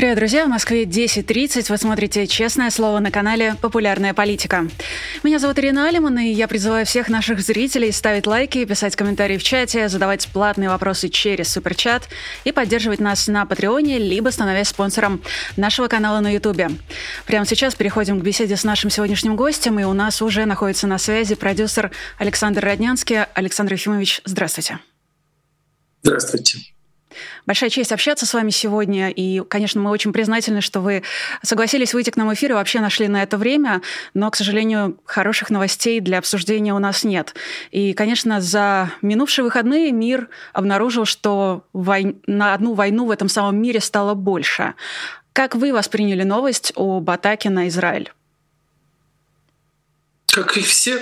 Привет, друзья! В Москве 10.30. Вы смотрите «Честное слово» на канале «Популярная политика». Меня зовут Ирина Алиман, и я призываю всех наших зрителей ставить лайки, писать комментарии в чате, задавать платные вопросы через суперчат и поддерживать нас на Патреоне, либо становясь спонсором нашего канала на Ютубе. Прямо сейчас переходим к беседе с нашим сегодняшним гостем, и у нас уже находится на связи продюсер Александр Роднянский. Александр Ефимович, здравствуйте. Здравствуйте. Большая честь общаться с вами сегодня. И, конечно, мы очень признательны, что вы согласились выйти к нам в эфир и вообще нашли на это время. Но, к сожалению, хороших новостей для обсуждения у нас нет. И, конечно, за минувшие выходные мир обнаружил, что вой... на одну войну в этом самом мире стало больше. Как вы восприняли новость об атаке на Израиль? Как и все,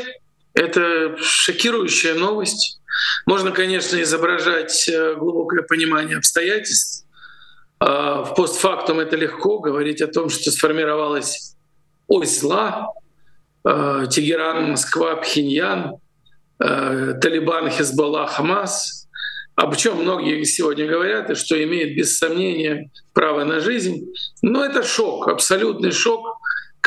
это шокирующая новость можно, конечно, изображать э, глубокое понимание обстоятельств. А, в постфактум это легко говорить о том, что сформировалась ось зла, а, Тегеран, Москва, Пхеньян, а, Талибан, Хизбалла, Хамас, об чем многие сегодня говорят, и что имеет без сомнения право на жизнь. Но это шок, абсолютный шок,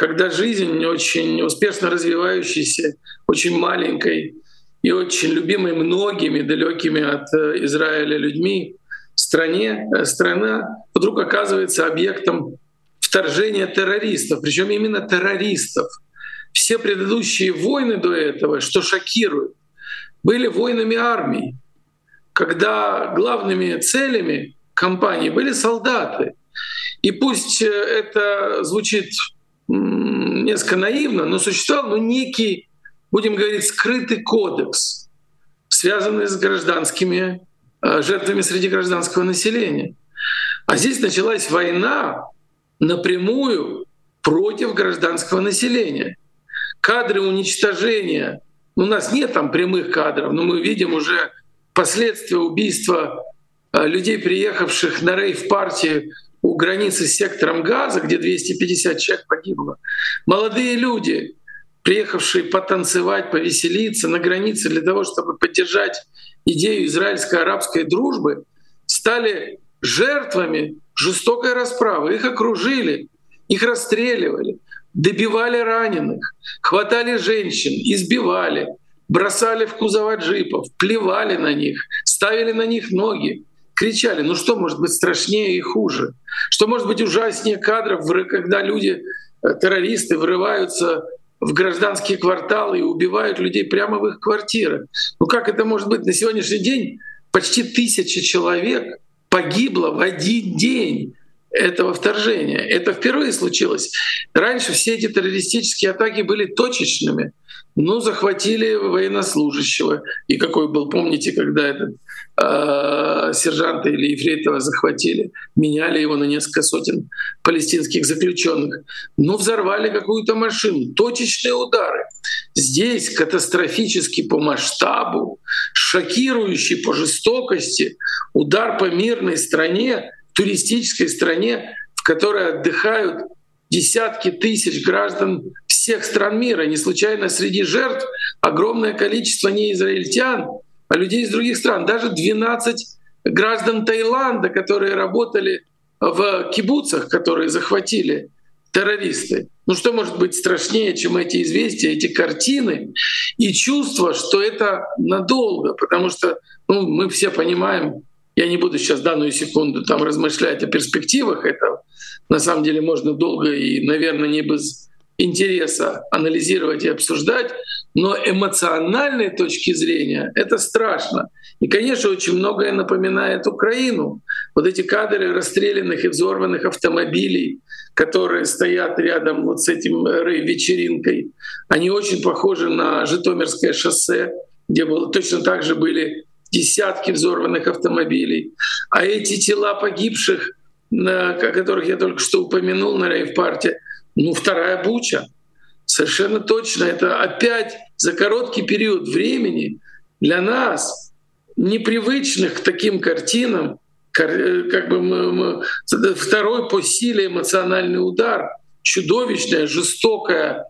когда жизнь очень успешно развивающейся, очень маленькой, и очень любимой многими далекими от э, Израиля людьми стране, э, страна вдруг оказывается объектом вторжения террористов, причем именно террористов. Все предыдущие войны до этого, что шокирует, были войнами армии, когда главными целями компании были солдаты. И пусть э, это звучит несколько наивно, но существовал ну, некий будем говорить, скрытый кодекс, связанный с гражданскими э, жертвами среди гражданского населения. А здесь началась война напрямую против гражданского населения. Кадры уничтожения, у нас нет там прямых кадров, но мы видим уже последствия убийства э, людей, приехавших на рейв-партии у границы с сектором Газа, где 250 человек погибло. Молодые люди, приехавшие потанцевать, повеселиться на границе для того, чтобы поддержать идею израильско-арабской дружбы, стали жертвами жестокой расправы. Их окружили, их расстреливали, добивали раненых, хватали женщин, избивали, бросали в кузова джипов, плевали на них, ставили на них ноги, кричали. Ну что может быть страшнее и хуже? Что может быть ужаснее кадров, когда люди, э, террористы, врываются в гражданские кварталы и убивают людей прямо в их квартирах. Ну как это может быть? На сегодняшний день почти тысяча человек погибло в один день этого вторжения. Это впервые случилось. Раньше все эти террористические атаки были точечными. Ну, захватили военнослужащего. И какой был, помните, когда этот э, сержанта или ефрейтова захватили, меняли его на несколько сотен палестинских заключенных. Ну, взорвали какую-то машину. Точечные удары. Здесь катастрофический по масштабу, шокирующий по жестокости удар по мирной стране, туристической стране, в которой отдыхают десятки тысяч граждан всех стран мира. Не случайно среди жертв огромное количество не израильтян, а людей из других стран. Даже 12 граждан Таиланда, которые работали в кибуцах, которые захватили террористы. Ну что может быть страшнее, чем эти известия, эти картины и чувство, что это надолго, потому что ну, мы все понимаем, я не буду сейчас данную секунду там размышлять о перспективах этого. На самом деле можно долго и, наверное, не без интереса анализировать и обсуждать, но эмоциональной точки зрения это страшно. И, конечно, очень многое напоминает Украину. Вот эти кадры расстрелянных и взорванных автомобилей, которые стоят рядом вот с этим вечеринкой, они очень похожи на Житомирское шоссе, где было точно так же были десятки взорванных автомобилей. А эти тела погибших, на, о которых я только что упомянул на рейв-парте, ну, вторая буча. Совершенно точно. Это опять за короткий период времени для нас, непривычных к таким картинам, как бы второй по силе эмоциональный удар. чудовищное, жестокое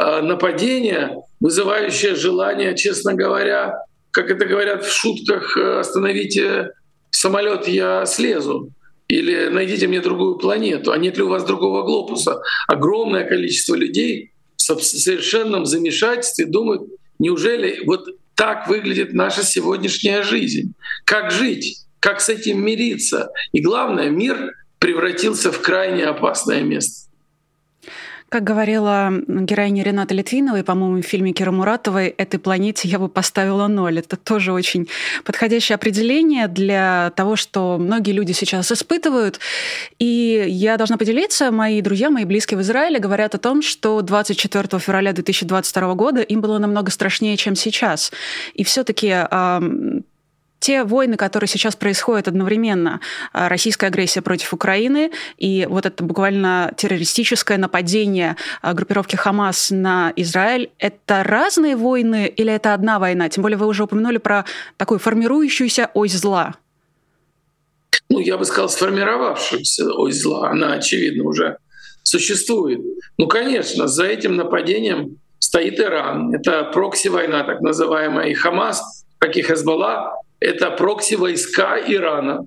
э, нападение, вызывающее желание, честно говоря, как это говорят в шутках, э, остановите самолет, я слезу. Или найдите мне другую планету, а нет ли у вас другого глобуса? Огромное количество людей в совершенном замешательстве думают, неужели вот так выглядит наша сегодняшняя жизнь? Как жить? Как с этим мириться? И главное, мир превратился в крайне опасное место. Как говорила героиня Рената Литвиновой, по-моему, в фильме Кира Муратовой, этой планете я бы поставила ноль. Это тоже очень подходящее определение для того, что многие люди сейчас испытывают. И я должна поделиться, мои друзья, мои близкие в Израиле говорят о том, что 24 февраля 2022 года им было намного страшнее, чем сейчас. И все-таки те войны, которые сейчас происходят одновременно, а, российская агрессия против Украины и вот это буквально террористическое нападение а, группировки Хамас на Израиль, это разные войны или это одна война? Тем более вы уже упомянули про такую формирующуюся ось зла. Ну, я бы сказал, сформировавшуюся ось зла. Она, очевидно, уже существует. Ну, конечно, за этим нападением стоит Иран. Это прокси-война, так называемая, и Хамас, как и Хезбалла, это прокси-войска Ирана.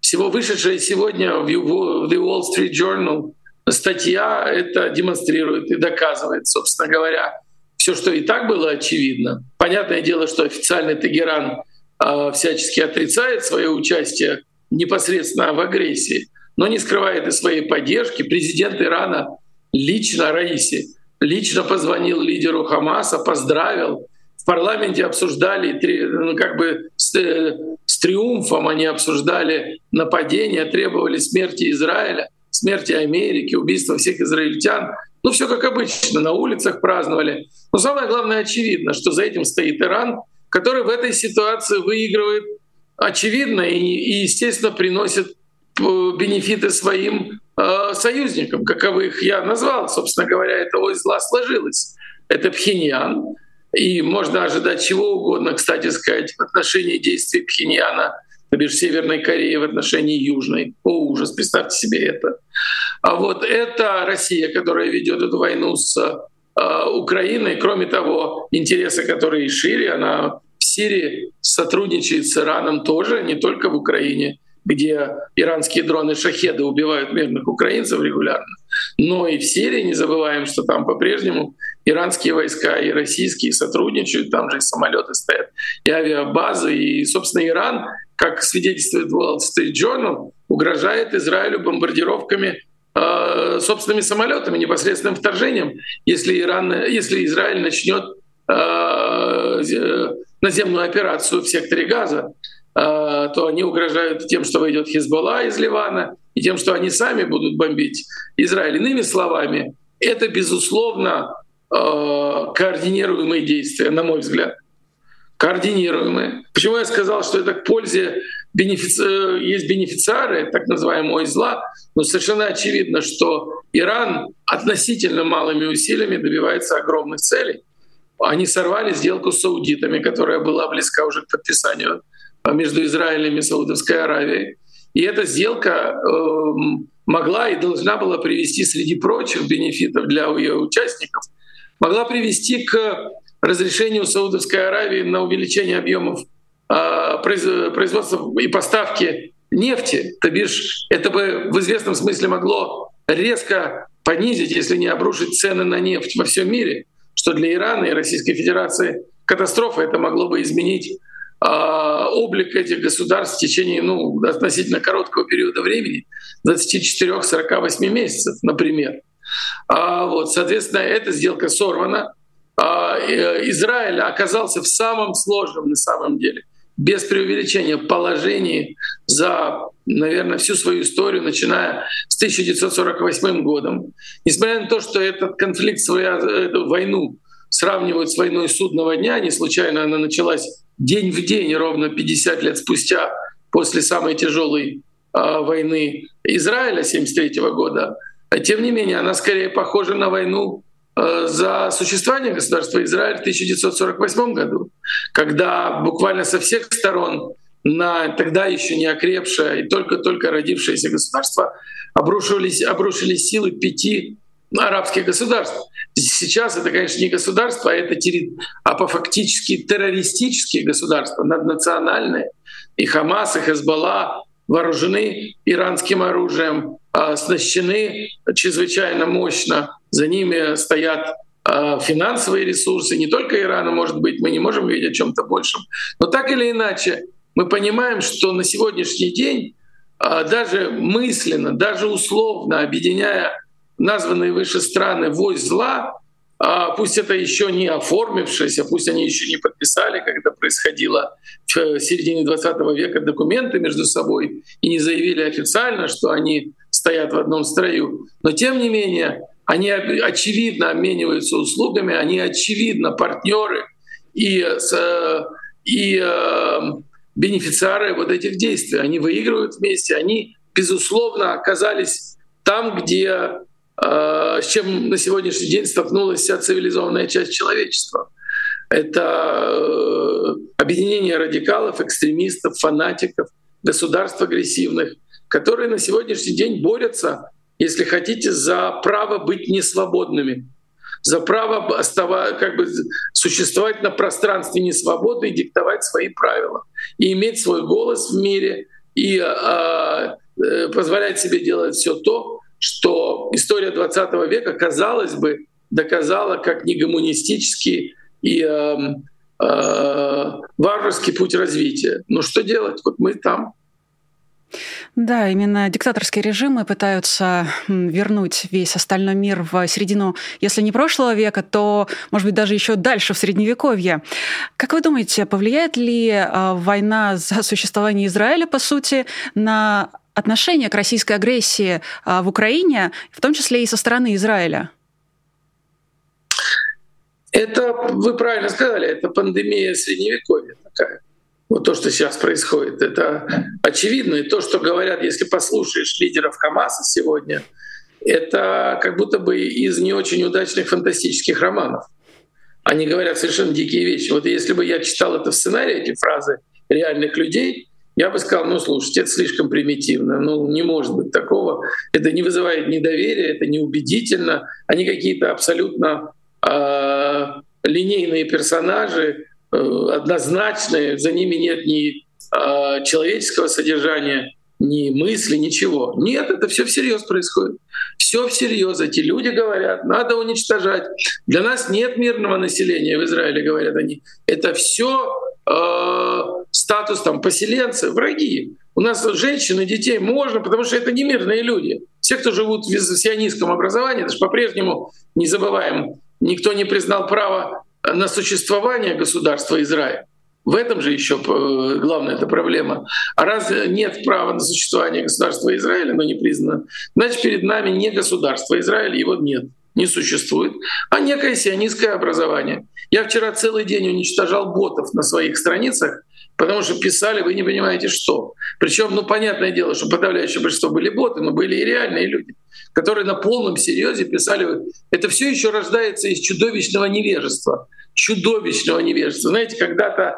Всего вышедшая сегодня в The Wall Street Journal статья это демонстрирует и доказывает, собственно говоря, все, что и так было очевидно. Понятное дело, что официальный Тегеран э, всячески отрицает свое участие непосредственно в агрессии, но не скрывает и своей поддержки. Президент Ирана лично Раиси лично позвонил лидеру Хамаса, поздравил, парламенте обсуждали, ну, как бы с, э, с триумфом они обсуждали нападение, требовали смерти Израиля, смерти Америки, убийства всех израильтян. Ну, все как обычно, на улицах праздновали. Но самое главное очевидно, что за этим стоит Иран, который в этой ситуации выигрывает очевидно и, и естественно, приносит э, бенефиты своим э, союзникам, каковых я назвал. Собственно говоря, это ось зла сложилось. Это Пхеньян, и можно ожидать чего угодно, кстати сказать, в отношении действий Пхеньяна, например, Северной Кореи в отношении Южной. О, ужас, представьте себе это. А вот это Россия, которая ведет эту войну с э, Украиной. Кроме того, интересы, которые шире, она в Сирии сотрудничает с Ираном тоже, не только в Украине где иранские дроны «Шахеды» убивают мирных украинцев регулярно, но и в Сирии не забываем, что там по-прежнему иранские войска и российские сотрудничают, там же и самолеты стоят, и авиабазы, и, собственно, Иран, как свидетельствует Wall Street Journal, угрожает Израилю бомбардировками э, собственными самолетами, непосредственным вторжением, если, Иран, если Израиль начнет э, наземную операцию в секторе Газа. Э, то они угрожают тем, что войдет Хизбалла из Ливана, и тем, что они сами будут бомбить Израиль. Иными словами, это, безусловно, э, координируемые действия, на мой взгляд. Координируемые. Почему я сказал, что это к пользе бенефици... Э, есть бенефициары, так называемого зла, но совершенно очевидно, что Иран относительно малыми усилиями добивается огромных целей. Они сорвали сделку с саудитами, которая была близка уже к подписанию между Израилем и Саудовской Аравией. И эта сделка э, могла и должна была привести среди прочих бенефитов для ее участников, могла привести к разрешению Саудовской Аравии на увеличение объемов э, производства и поставки нефти. То бишь, это бы в известном смысле могло резко понизить, если не обрушить цены на нефть во всем мире, что для Ирана и Российской Федерации катастрофа это могло бы изменить а, облик этих государств в течение ну, относительно короткого периода времени, 24-48 месяцев, например. А, вот, соответственно, эта сделка сорвана. А, э, Израиль оказался в самом сложном на самом деле, без преувеличения, положении за, наверное, всю свою историю, начиная с 1948 годом. Несмотря на то, что этот конфликт, эту войну сравнивают с войной судного дня, не случайно она началась день в день, ровно 50 лет спустя, после самой тяжелой э, войны Израиля 73 года, тем не менее, она скорее похожа на войну э, за существование государства Израиль в 1948 году, когда буквально со всех сторон на тогда еще не окрепшее и только-только родившееся государство обрушились, обрушились силы пяти арабских государств. Сейчас это, конечно, не государство, а это а по фактически террористические государства, наднациональные. И Хамас, и Хезбалла вооружены иранским оружием, оснащены чрезвычайно мощно. За ними стоят а, финансовые ресурсы, не только Ирана, может быть, мы не можем видеть о чем-то большем. Но так или иначе, мы понимаем, что на сегодняшний день а, даже мысленно, даже условно объединяя названные выше страны войс зла, а пусть это еще не оформившись, а пусть они еще не подписали, это происходило в середине 20 века, документы между собой и не заявили официально, что они стоят в одном строю. Но тем не менее, они очевидно обмениваются услугами, они очевидно партнеры и, и э, бенефициары вот этих действий. Они выигрывают вместе, они, безусловно, оказались там, где Э, с чем на сегодняшний день столкнулась вся цивилизованная часть человечества. Это э, объединение радикалов, экстремистов, фанатиков, государств агрессивных, которые на сегодняшний день борются, если хотите, за право быть несвободными, за право оставать, как бы, существовать на пространстве несвободы и диктовать свои правила, и иметь свой голос в мире, и э, э, позволять себе делать все то, что история 20 века, казалось бы, доказала как негомунистический и э, э, варварский путь развития. Ну что делать? Вот мы там. Да, именно диктаторские режимы пытаются вернуть весь остальной мир в середину, если не прошлого века, то, может быть, даже еще дальше, в Средневековье. Как вы думаете, повлияет ли э, война за существование Израиля, по сути, на отношение к российской агрессии а, в Украине, в том числе и со стороны Израиля? Это, вы правильно сказали, это пандемия Средневековья такая. Вот то, что сейчас происходит, это очевидно. И то, что говорят, если послушаешь лидеров Хамаса сегодня, это как будто бы из не очень удачных фантастических романов. Они говорят совершенно дикие вещи. Вот если бы я читал это в сценарии, эти фразы реальных людей, я бы сказал, ну, слушайте, это слишком примитивно, ну, не может быть такого. Это не вызывает недоверия, это неубедительно. Они какие-то абсолютно э, линейные персонажи, э, однозначные, за ними нет ни э, человеческого содержания, ни мысли, ничего. Нет, это все всерьез происходит. Все всерьез. Эти люди говорят, надо уничтожать. Для нас нет мирного населения в Израиле, говорят они. Это все э, статус там поселенцы, враги. У нас женщины, детей можно, потому что это не мирные люди. Все, кто живут в сионистском образовании, это же по-прежнему, не забываем, никто не признал право на существование государства Израиль. В этом же еще э, главная эта проблема. А раз нет права на существование государства Израиля, но не признано, значит перед нами не государство Израиля, его нет не существует, а некое сионистское образование. Я вчера целый день уничтожал ботов на своих страницах, потому что писали, вы не понимаете, что. Причем, ну, понятное дело, что подавляющее большинство были боты, но были и реальные люди, которые на полном серьезе писали. Это все еще рождается из чудовищного невежества. Чудовищного невежества. Знаете, когда-то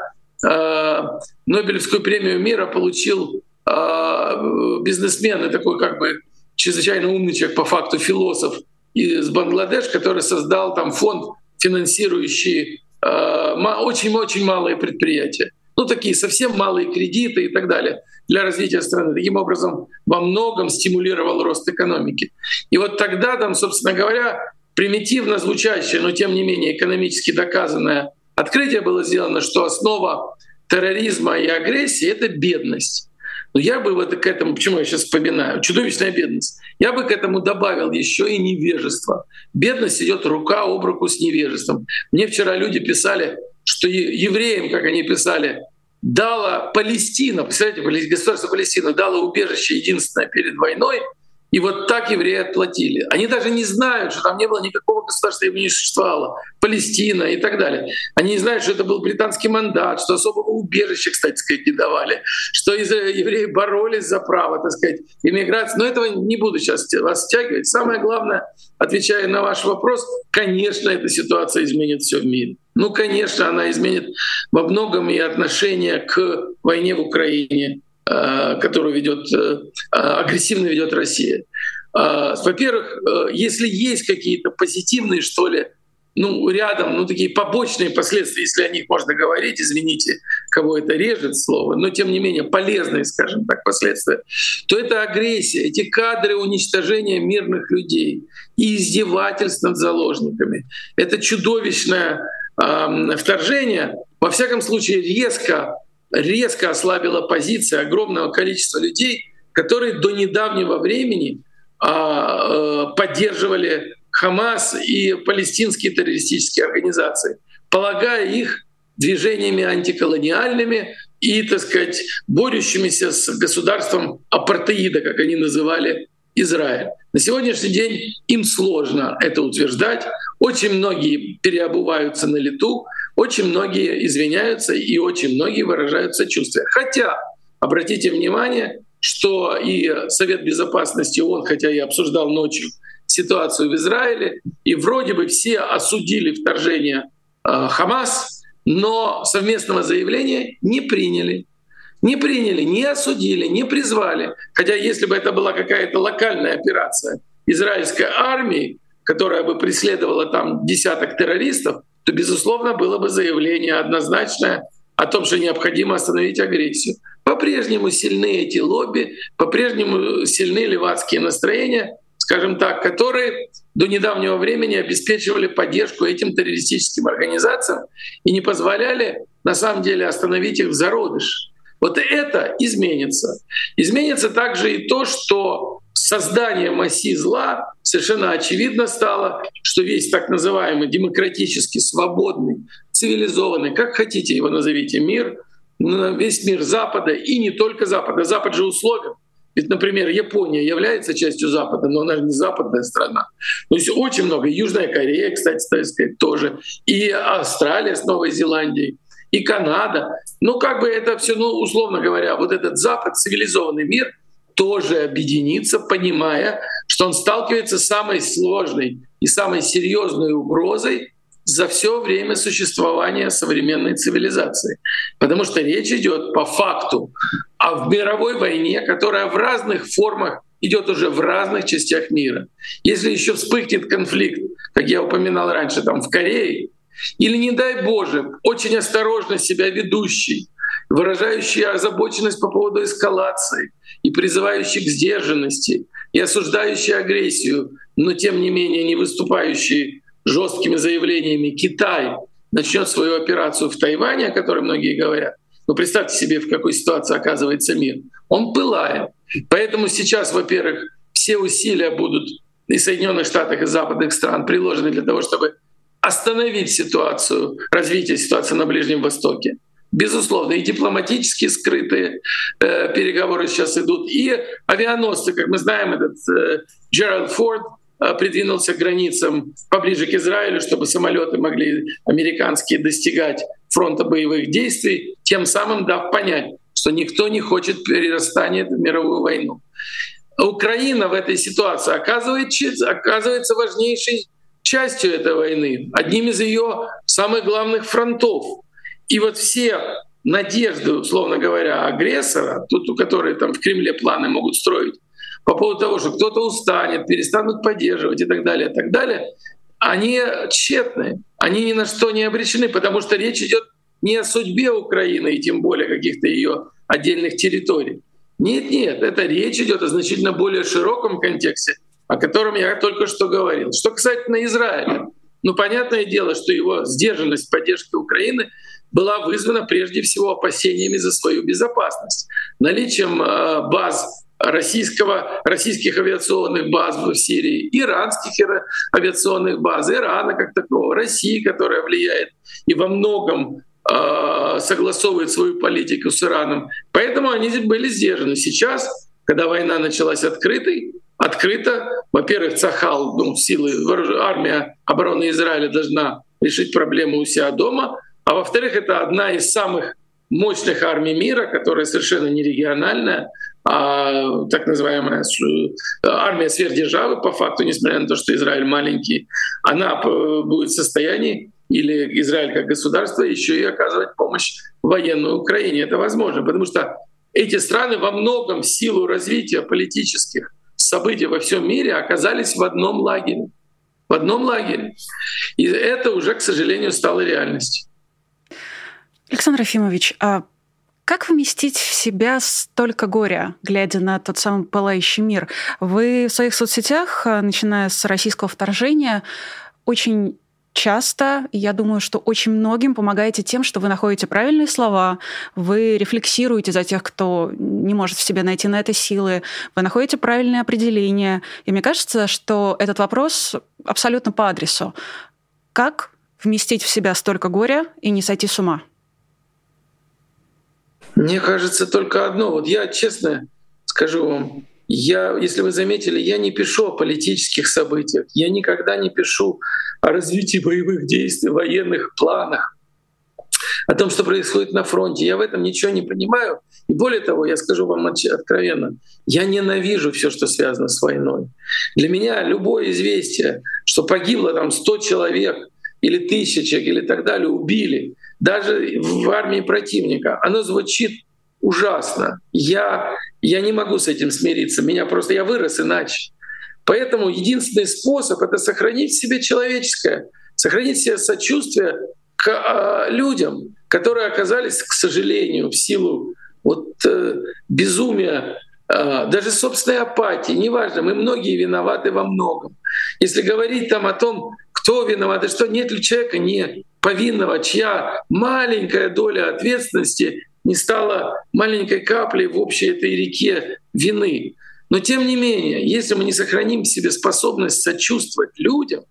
э, Нобелевскую премию мира получил э, бизнесмен и такой как бы чрезвычайно умный человек, по факту философ из Бангладеш, который создал там фонд, финансирующий очень-очень э, малые предприятия ну, такие совсем малые кредиты и так далее для развития страны. Таким образом, во многом стимулировал рост экономики. И вот тогда там, собственно говоря, примитивно звучащее, но тем не менее экономически доказанное открытие было сделано, что основа терроризма и агрессии — это бедность. Но я бы вот к этому, почему я сейчас вспоминаю, чудовищная бедность, я бы к этому добавил еще и невежество. Бедность идет рука об руку с невежеством. Мне вчера люди писали, что евреям, как они писали, дала Палестина, представляете, государство Палестина дало убежище единственное перед войной, и вот так евреи отплатили. Они даже не знают, что там не было никакого государства, его не существовало. Палестина и так далее. Они не знают, что это был британский мандат, что особого убежища, кстати сказать, не давали, что евреи боролись за право, так сказать, иммиграции. Но этого не буду сейчас вас стягивать. Самое главное, отвечая на ваш вопрос, конечно, эта ситуация изменит все в мире. Ну, конечно, она изменит во многом и отношение к войне в Украине, которую ведет, э, агрессивно ведет Россия. во-первых, если есть какие-то позитивные, что ли, ну, рядом, ну, такие побочные последствия, если о них можно говорить, извините, кого это режет слово, но тем не менее полезные, скажем так, последствия, то это агрессия, эти кадры уничтожения мирных людей и издевательств над заложниками. Это чудовищное э, вторжение, во всяком случае, резко, резко ослабила позиция огромного количества людей, которые до недавнего времени э, поддерживали Хамас и палестинские террористические организации, полагая их движениями антиколониальными и, так сказать, борющимися с государством апартеида, как они называли Израиль. На сегодняшний день им сложно это утверждать. Очень многие переобуваются на лету, очень многие извиняются и очень многие выражают сочувствие. Хотя, обратите внимание, что и Совет Безопасности ООН, хотя и обсуждал ночью ситуацию в Израиле, и вроде бы все осудили вторжение э, Хамас, но совместного заявления не приняли. Не приняли, не осудили, не призвали. Хотя если бы это была какая-то локальная операция израильской армии, которая бы преследовала там десяток террористов, то, безусловно, было бы заявление однозначное о том, что необходимо остановить агрессию. По-прежнему сильны эти лобби, по-прежнему сильны левацкие настроения, скажем так, которые до недавнего времени обеспечивали поддержку этим террористическим организациям и не позволяли на самом деле остановить их в зародыш. Вот это изменится. Изменится также и то, что создание масси зла совершенно очевидно стало, что весь так называемый демократический, свободный, цивилизованный, как хотите его назовите, мир, весь мир Запада и не только Запада. Запад же условен ведь, например, Япония является частью Запада, но она же не западная страна. То есть очень много. Южная Корея, кстати, так сказать, тоже. И Австралия с Новой Зеландией. И Канада. Ну, как бы это все, ну, условно говоря, вот этот Запад, цивилизованный мир, тоже объединится, понимая, что он сталкивается с самой сложной и самой серьезной угрозой за все время существования современной цивилизации. Потому что речь идет по факту о мировой войне, которая в разных формах идет уже в разных частях мира. Если еще вспыхнет конфликт, как я упоминал раньше, там в Корее, или, не дай Боже, очень осторожно себя ведущий, выражающий озабоченность по поводу эскалации и призывающий к сдержанности, и осуждающий агрессию, но тем не менее не выступающий жесткими заявлениями Китай начнет свою операцию в Тайване, о которой многие говорят, ну представьте себе, в какой ситуации оказывается мир. Он пылает. Поэтому сейчас, во-первых, все усилия будут и Соединенных Штатах, и западных стран приложены для того, чтобы остановить ситуацию, развитие ситуации на Ближнем Востоке. Безусловно, и дипломатические скрытые э, переговоры сейчас идут, и авианосцы, как мы знаем, этот э, Джеральд Форд Э, придвинулся к границам поближе к Израилю, чтобы самолеты могли американские достигать фронта боевых действий, тем самым дав понять, что никто не хочет перерастания в мировую войну. Украина в этой ситуации оказывается, оказывается важнейшей частью этой войны, одним из ее самых главных фронтов. И вот все надежды, условно говоря, агрессора, тут у которых там в Кремле планы могут строить, по поводу того, что кто-то устанет, перестанут поддерживать и так далее, и так далее, они тщетны, они ни на что не обречены, потому что речь идет не о судьбе Украины и тем более каких-то ее отдельных территорий. Нет, нет, это речь идет о значительно более широком контексте, о котором я только что говорил. Что касательно Израиля, ну понятное дело, что его сдержанность поддержки Украины была вызвана прежде всего опасениями за свою безопасность, наличием э, баз российского, российских авиационных баз в Сирии, иранских авиационных баз, Ирана как такого, России, которая влияет и во многом э, согласовывает свою политику с Ираном. Поэтому они были сдержаны. Сейчас, когда война началась открытой, открыто, во-первых, Цахал, ну, силы, армия обороны Израиля должна решить проблему у себя дома, а во-вторых, это одна из самых мощных армий мира, которая совершенно не региональная, а так называемая армия сверхдержавы, по факту, несмотря на то, что Израиль маленький, она будет в состоянии, или Израиль как государство, еще и оказывать помощь военной Украине. Это возможно, потому что эти страны во многом в силу развития политических, события во всем мире оказались в одном лагере. В одном лагере. И это уже, к сожалению, стало реальностью. Александр Ефимович, а как вместить в себя столько горя, глядя на тот самый пылающий мир? Вы в своих соцсетях, а, начиная с российского вторжения, очень часто, я думаю, что очень многим помогаете тем, что вы находите правильные слова, вы рефлексируете за тех, кто не может в себе найти на это силы, вы находите правильные определения. И мне кажется, что этот вопрос абсолютно по адресу. Как вместить в себя столько горя и не сойти с ума? Мне кажется только одно. Вот я честно скажу вам, я, если вы заметили, я не пишу о политических событиях, я никогда не пишу о развитии боевых действий, военных планах, о том, что происходит на фронте. Я в этом ничего не понимаю. И более того, я скажу вам откровенно, я ненавижу все, что связано с войной. Для меня любое известие, что погибло там 100 человек или тысяча или так далее, убили, даже в армии противника, оно звучит ужасно. Я, я не могу с этим смириться. Меня просто я вырос иначе. Поэтому единственный способ — это сохранить в себе человеческое, сохранить в себе сочувствие к э, людям, которые оказались, к сожалению, в силу вот, э, безумия, э, даже собственной апатии, неважно, мы многие виноваты во многом. Если говорить там о том, кто виноват и что, нет ли человека, нет повинного, чья маленькая доля ответственности не стала маленькой каплей в общей этой реке вины. Но тем не менее, если мы не сохраним в себе способность сочувствовать людям,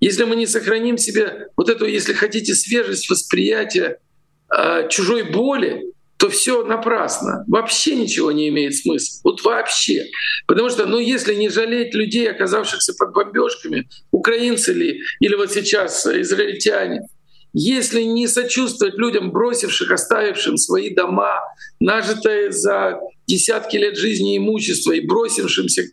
если мы не сохраним в себе вот эту, если хотите, свежесть восприятия э, чужой боли, то все напрасно. Вообще ничего не имеет смысла. Вот вообще. Потому что, ну, если не жалеть людей, оказавшихся под бомбежками, украинцы ли, или вот сейчас израильтяне, если не сочувствовать людям, бросивших, оставившим свои дома, нажитое за десятки лет жизни имущество и бросившимся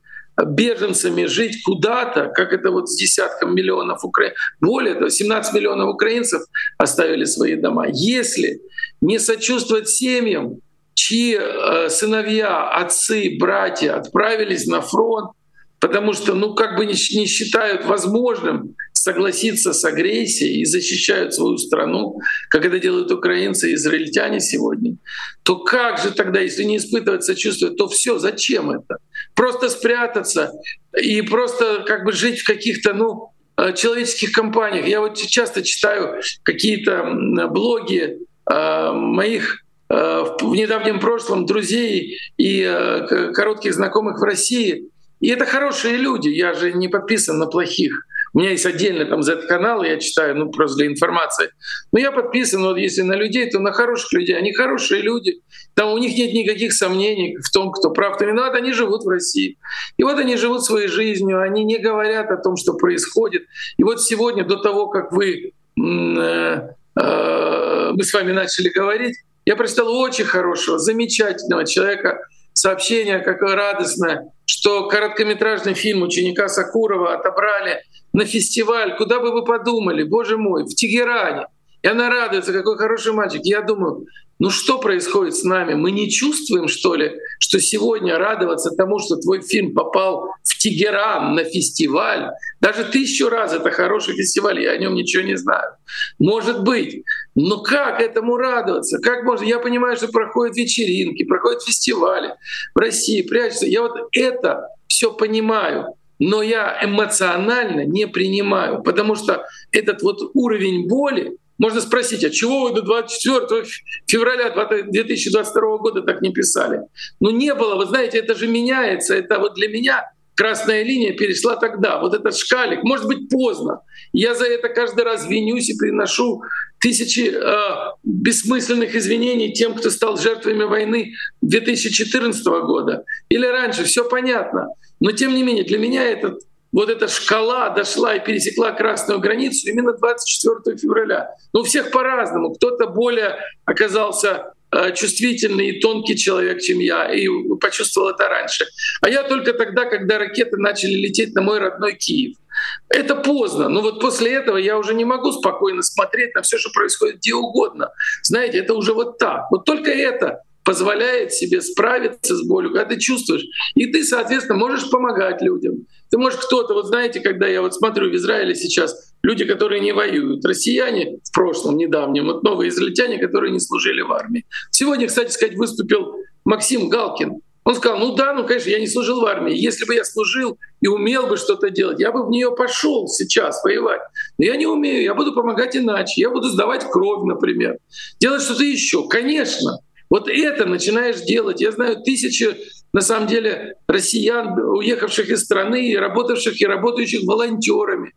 беженцами жить куда-то, как это вот с десятком миллионов украинцев, более того, 17 миллионов украинцев оставили свои дома. Если не сочувствовать семьям, чьи э, сыновья, отцы, братья отправились на фронт, потому что, ну, как бы не, не считают возможным согласиться с агрессией и защищают свою страну, как это делают украинцы и израильтяне сегодня, то как же тогда, если не испытывать сочувствие, то все, зачем это? Просто спрятаться и просто как бы жить в каких-то, ну, э, человеческих компаниях. Я вот часто читаю какие-то блоги э, моих э, в недавнем прошлом друзей и коротких знакомых в России. И это хорошие люди, я же не подписан на плохих. У меня есть отдельно там Z-канал, я читаю, ну, просто для информации. Но я подписан, вот если на людей, то на хороших людей. Они хорошие люди. Там у них нет никаких сомнений в том, кто прав, кто виноват. Они живут в России. И вот они живут своей жизнью, они не говорят о том, что происходит. И вот сегодня, до того, как вы, э, э, мы с вами начали говорить, я прочитал очень хорошего, замечательного человека, сообщение какое радостное, что короткометражный фильм ученика Сакурова отобрали на фестиваль, куда бы вы подумали, боже мой, в Тегеране. И она радуется, какой хороший мальчик. Я думаю, ну что происходит с нами? Мы не чувствуем, что ли, что сегодня радоваться тому, что твой фильм попал в Тегеран на фестиваль? Даже тысячу раз это хороший фестиваль, я о нем ничего не знаю. Может быть. Но как этому радоваться? Как можно? Я понимаю, что проходят вечеринки, проходят фестивали в России, прячутся. Я вот это все понимаю но я эмоционально не принимаю, потому что этот вот уровень боли, можно спросить, а чего вы до 24 февраля 2022 года так не писали? Ну не было, вы знаете, это же меняется, это вот для меня красная линия перешла тогда. Вот этот шкалик, может быть, поздно. Я за это каждый раз винюсь и приношу тысячи э, бессмысленных извинений тем, кто стал жертвами войны 2014 года или раньше. Все понятно. Но тем не менее, для меня этот, вот эта шкала дошла и пересекла красную границу именно 24 февраля. Но у всех по-разному. Кто-то более оказался э, чувствительный и тонкий человек, чем я, и почувствовал это раньше. А я только тогда, когда ракеты начали лететь на мой родной Киев. Это поздно, но вот после этого я уже не могу спокойно смотреть на все, что происходит где угодно. Знаете, это уже вот так. Вот только это позволяет себе справиться с болью, когда ты чувствуешь. И ты, соответственно, можешь помогать людям. Ты можешь кто-то, вот знаете, когда я вот смотрю в Израиле сейчас, люди, которые не воюют, россияне в прошлом, недавнем, вот новые израильтяне, которые не служили в армии. Сегодня, кстати сказать, выступил Максим Галкин. Он сказал, ну да, ну конечно, я не служил в армии. Если бы я служил и умел бы что-то делать, я бы в нее пошел сейчас воевать. Но я не умею, я буду помогать иначе. Я буду сдавать кровь, например. Делать что-то еще. Конечно, вот это начинаешь делать. Я знаю тысячи, на самом деле, россиян, уехавших из страны, и работавших и работающих волонтерами.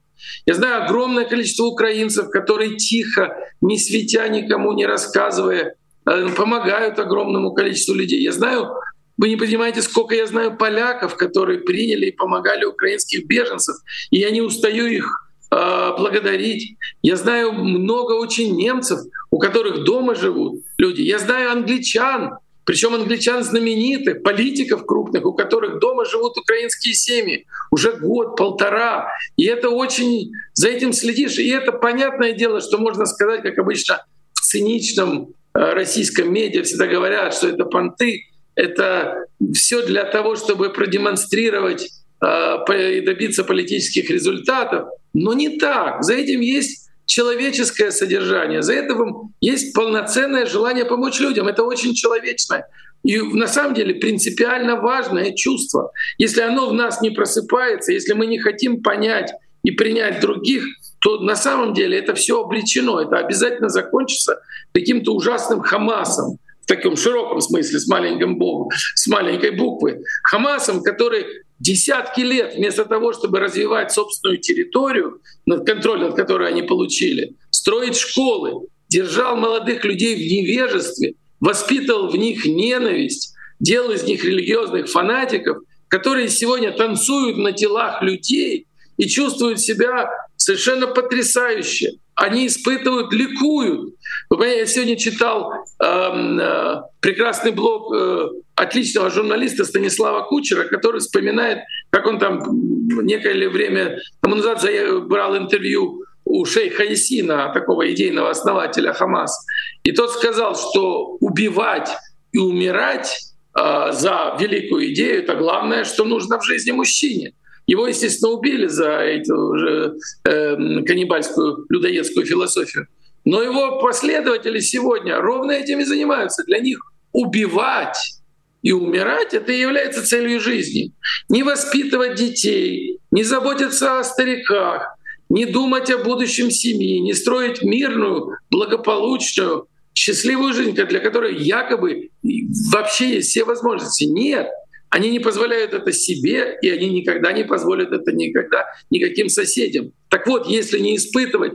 Я знаю огромное количество украинцев, которые тихо, не светя никому, не рассказывая, э, помогают огромному количеству людей. Я знаю, вы не понимаете, сколько я знаю поляков, которые приняли и помогали украинских беженцев, и я не устаю их э, благодарить. Я знаю много очень немцев, у которых дома живут люди. Я знаю англичан, причем англичан знаменитых, политиков крупных, у которых дома живут украинские семьи уже год, полтора. И это очень, за этим следишь. И это понятное дело, что можно сказать, как обычно в циничном э, российском медиа всегда говорят, что это понты. Это все для того, чтобы продемонстрировать и добиться политических результатов. Но не так. За этим есть человеческое содержание. За этим есть полноценное желание помочь людям. Это очень человечное. И на самом деле принципиально важное чувство. Если оно в нас не просыпается, если мы не хотим понять и принять других, то на самом деле это все обречено. Это обязательно закончится каким-то ужасным Хамасом в таком широком смысле, с маленьким богом, с маленькой буквы. Хамасом, который десятки лет вместо того, чтобы развивать собственную территорию, над контроль над которой они получили, строить школы, держал молодых людей в невежестве, воспитывал в них ненависть, делал из них религиозных фанатиков, которые сегодня танцуют на телах людей и чувствуют себя совершенно потрясающе. Они испытывают, ликуют. Я сегодня читал э, э, прекрасный блог э, отличного журналиста Станислава Кучера, который вспоминает, как он там некое время тому назад брал интервью у шейха Ясина, такого идейного основателя Хамас. И тот сказал, что убивать и умирать э, за великую идею — это главное, что нужно в жизни мужчине. Его, естественно, убили за эту же э, каннибальскую людоедскую философию. Но его последователи сегодня ровно этим и занимаются. Для них убивать и умирать — это и является целью жизни. Не воспитывать детей, не заботиться о стариках, не думать о будущем семьи, не строить мирную, благополучную, счастливую жизнь, для которой якобы вообще есть все возможности. Нет, они не позволяют это себе, и они никогда не позволят это никогда никаким соседям. Так вот, если не испытывать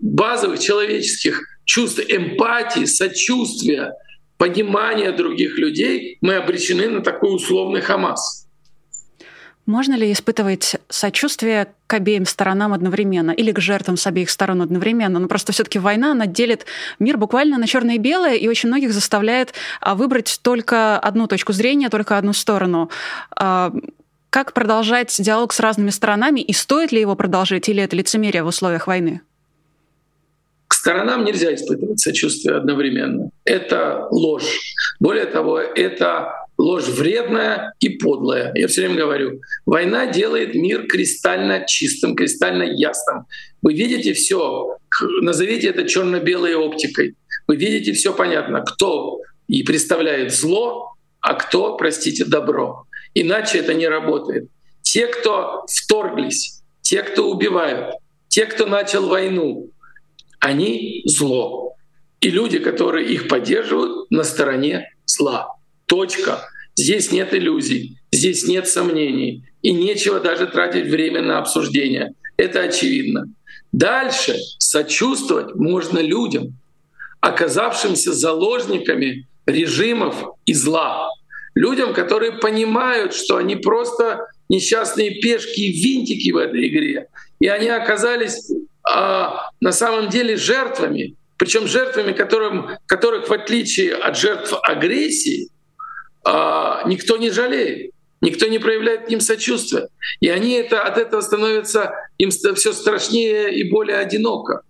базовых человеческих чувств эмпатии, сочувствия, понимания других людей, мы обречены на такой условный Хамас. Можно ли испытывать сочувствие к обеим сторонам одновременно или к жертвам с обеих сторон одновременно? Ну просто все-таки война, она делит мир буквально на черное и белое, и очень многих заставляет а, выбрать только одну точку зрения, только одну сторону. А, как продолжать диалог с разными сторонами, и стоит ли его продолжить, или это лицемерие в условиях войны? Сторонам нельзя испытывать сочувствие одновременно. Это ложь. Более того, это ложь вредная и подлая. Я все время говорю, война делает мир кристально чистым, кристально ясным. Вы видите все, назовите это черно-белой оптикой. Вы видите все понятно, кто и представляет зло, а кто, простите, добро. Иначе это не работает. Те, кто вторглись, те, кто убивают, те, кто начал войну, они зло. И люди, которые их поддерживают, на стороне зла. Точка. Здесь нет иллюзий, здесь нет сомнений. И нечего даже тратить время на обсуждение. Это очевидно. Дальше сочувствовать можно людям, оказавшимся заложниками режимов и зла. Людям, которые понимают, что они просто несчастные пешки и винтики в этой игре. И они оказались а, на самом деле жертвами, причем жертвами, которым, которых в отличие от жертв агрессии а, никто не жалеет, никто не проявляет к ним сочувствия. И они это, от этого становятся им все страшнее и более одиноко.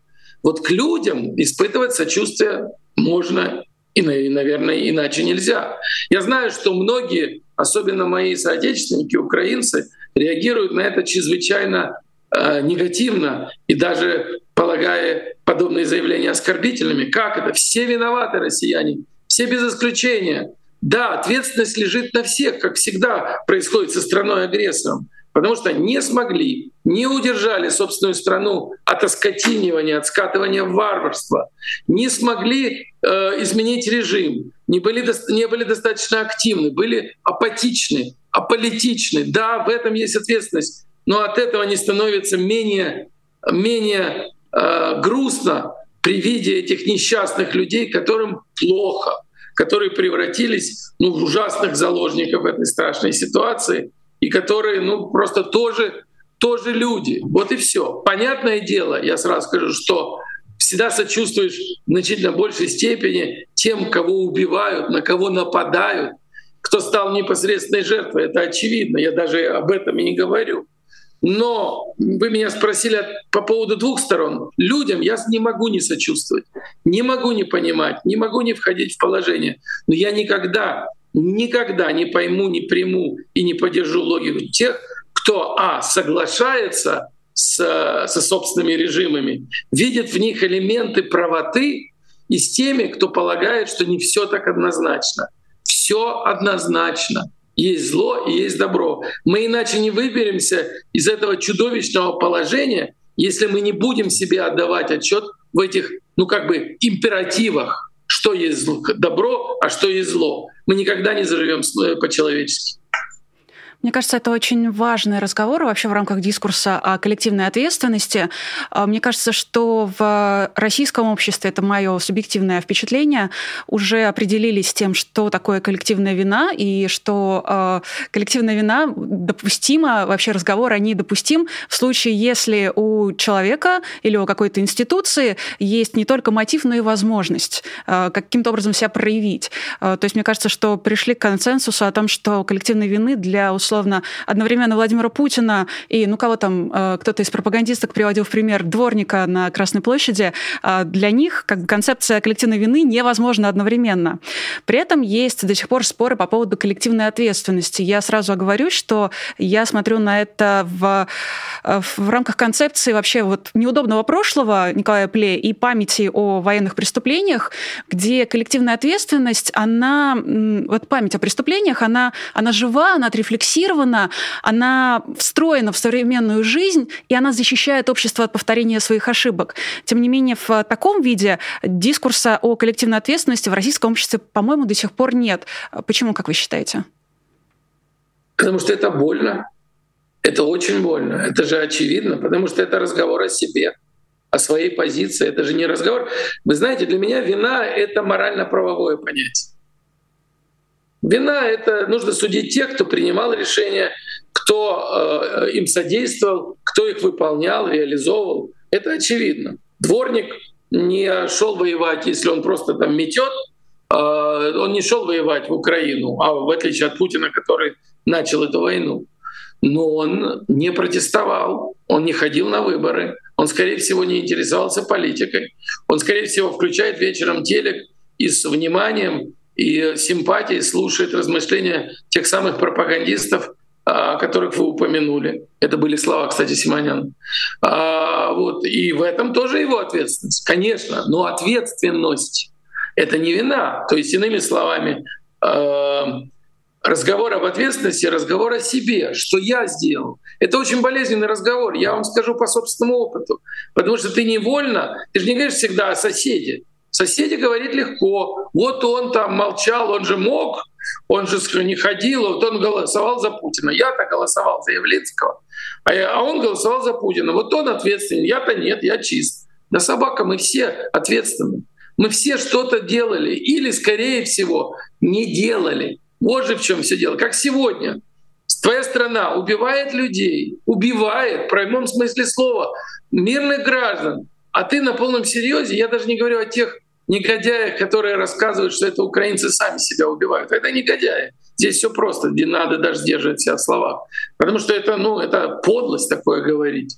Вот к людям испытывать сочувствие можно И, наверное, иначе нельзя. Я знаю, что многие, особенно мои соотечественники, украинцы, реагируют на это чрезвычайно э, негативно и даже полагая подобные заявления оскорбительными. Как это? Все виноваты россияне, все без исключения. Да, ответственность лежит на всех, как всегда происходит со страной-агрессором, потому что не смогли, не удержали собственную страну от оскотинивания, от скатывания в варварство, не смогли э, изменить режим, не были, не были достаточно активны, были апатичны, аполитичны. Да, в этом есть ответственность, но от этого не становится менее, менее э, грустно при виде этих несчастных людей, которым плохо, которые превратились ну, в ужасных заложников этой страшной ситуации и которые ну, просто тоже, тоже люди. Вот и все. Понятное дело, я сразу скажу, что всегда сочувствуешь в значительно большей степени тем, кого убивают, на кого нападают, кто стал непосредственной жертвой. Это очевидно, я даже об этом и не говорю. Но вы меня спросили по поводу двух сторон. Людям я не могу не сочувствовать, не могу не понимать, не могу не входить в положение. Но я никогда, никогда не пойму, не приму и не поддержу логику тех, кто, а, соглашается с, со собственными режимами, видит в них элементы правоты, и с теми, кто полагает, что не все так однозначно. Все однозначно. Есть зло и есть добро. Мы иначе не выберемся из этого чудовищного положения, если мы не будем себе отдавать отчет в этих, ну как бы, императивах, что есть добро, а что есть зло. Мы никогда не заживем по-человечески. Мне кажется, это очень важный разговор вообще в рамках дискурса о коллективной ответственности. А, мне кажется, что в российском обществе, это мое субъективное впечатление, уже определились тем, что такое коллективная вина, и что а, коллективная вина допустима, вообще разговор о ней допустим в случае, если у человека или у какой-то институции есть не только мотив, но и возможность а, каким-то образом себя проявить. То есть мне кажется, что пришли к консенсусу о том, что коллективной вины для условия условно, одновременно Владимира Путина и, ну, кого там, э, кто-то из пропагандисток приводил в пример дворника на Красной площади, э, для них как концепция коллективной вины невозможна одновременно. При этом есть до сих пор споры по поводу коллективной ответственности. Я сразу оговорюсь, что я смотрю на это в, э, в рамках концепции вообще вот неудобного прошлого Николая Пле и памяти о военных преступлениях, где коллективная ответственность, она, вот память о преступлениях, она, она жива, она отрефлексирована, зафиксирована, она встроена в современную жизнь, и она защищает общество от повторения своих ошибок. Тем не менее, в таком виде дискурса о коллективной ответственности в российском обществе, по-моему, до сих пор нет. Почему, как вы считаете? Потому что это больно. Это очень больно. Это же очевидно, потому что это разговор о себе, о своей позиции. Это же не разговор. Вы знаете, для меня вина — это морально-правовое понятие. Вина — это нужно судить тех, кто принимал решения, кто э, им содействовал, кто их выполнял, реализовывал. Это очевидно. Дворник не шел воевать, если он просто там метет, э, он не шел воевать в Украину, а в отличие от Путина, который начал эту войну. Но он не протестовал, он не ходил на выборы, он, скорее всего, не интересовался политикой. Он, скорее всего, включает вечером телек и с вниманием и симпатии слушает размышления тех самых пропагандистов, о которых вы упомянули. Это были слова, кстати, Симонян. А, вот. И в этом тоже его ответственность, конечно. Но ответственность — это не вина. То есть, иными словами, а, разговор об ответственности, разговор о себе, что я сделал. Это очень болезненный разговор, я вам скажу по собственному опыту. Потому что ты невольно, ты же не говоришь всегда о соседе, Соседи говорит легко. Вот он там молчал, он же мог, он же не ходил, вот он голосовал за Путина. Я-то голосовал за Явлинского, а, а он голосовал за Путина. Вот он ответственен, я-то нет, я чист. Да собака, мы все ответственны. Мы все что-то делали или, скорее всего, не делали. Вот же в чем все дело. Как сегодня. Твоя страна убивает людей, убивает, в прямом смысле слова, мирных граждан. А ты на полном серьезе, я даже не говорю о тех негодяях, которые рассказывают, что это украинцы сами себя убивают. Это негодяи. Здесь все просто, где надо даже сдерживать себя в словах. Потому что это, ну, это подлость такое говорить.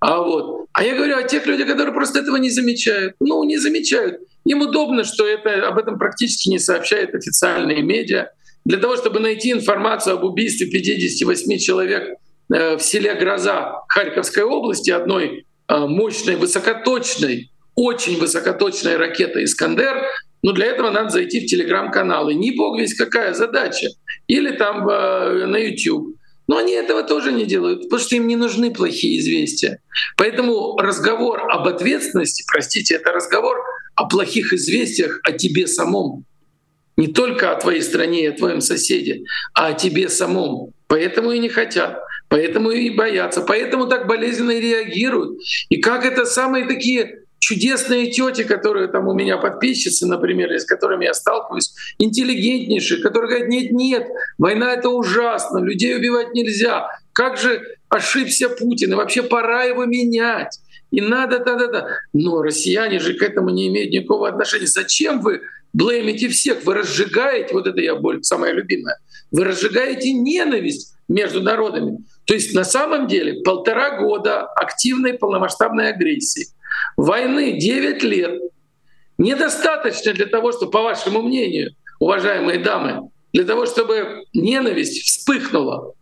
А, вот. а я говорю о тех людях, которые просто этого не замечают. Ну, не замечают. Им удобно, что это, об этом практически не сообщают официальные медиа. Для того, чтобы найти информацию об убийстве 58 человек э, в селе Гроза Харьковской области, одной э, мощной, высокоточной, очень высокоточной ракеты «Искандер», но для этого надо зайти в телеграм-каналы. Не бог весь какая задача. Или там э, на YouTube. Но они этого тоже не делают, потому что им не нужны плохие известия. Поэтому разговор об ответственности, простите, это разговор о плохих известиях о тебе самом. Не только о твоей стране и о твоем соседе, а о тебе самом. Поэтому и не хотят, поэтому и боятся, поэтому так болезненно и реагируют. И как это самые такие чудесные тети, которые там у меня подписчицы, например, с которыми я сталкиваюсь, интеллигентнейшие, которые говорят, нет, нет, война это ужасно, людей убивать нельзя. Как же ошибся Путин, и вообще пора его менять. И надо, да-да-да. Но россияне же к этому не имеют никакого отношения. Зачем вы блеймите всех? Вы разжигаете, вот это я боль, самая любимая, вы разжигаете ненависть между народами. То есть на самом деле полтора года активной полномасштабной агрессии — Войны 9 лет недостаточно для того, чтобы, по вашему мнению, уважаемые дамы, для того, чтобы ненависть вспыхнула.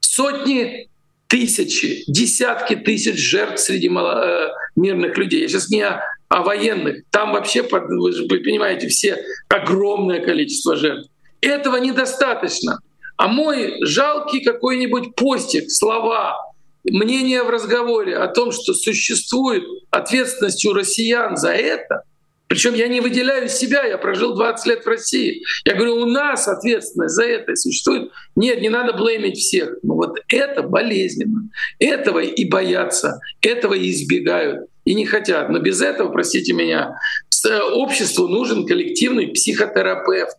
Сотни, тысячи, десятки тысяч жертв среди э, мирных людей. Я сейчас не о, о военных. Там вообще, вы же понимаете, все огромное количество жертв. Этого недостаточно. А мой жалкий какой-нибудь постик, слова, мнение в разговоре о том, что существует ответственность у россиян за это, причем я не выделяю себя, я прожил 20 лет в России. Я говорю, у нас ответственность за это существует. Нет, не надо блеймить всех. Но вот это болезненно. Этого и боятся, этого и избегают, и не хотят. Но без этого, простите меня, обществу нужен коллективный психотерапевт.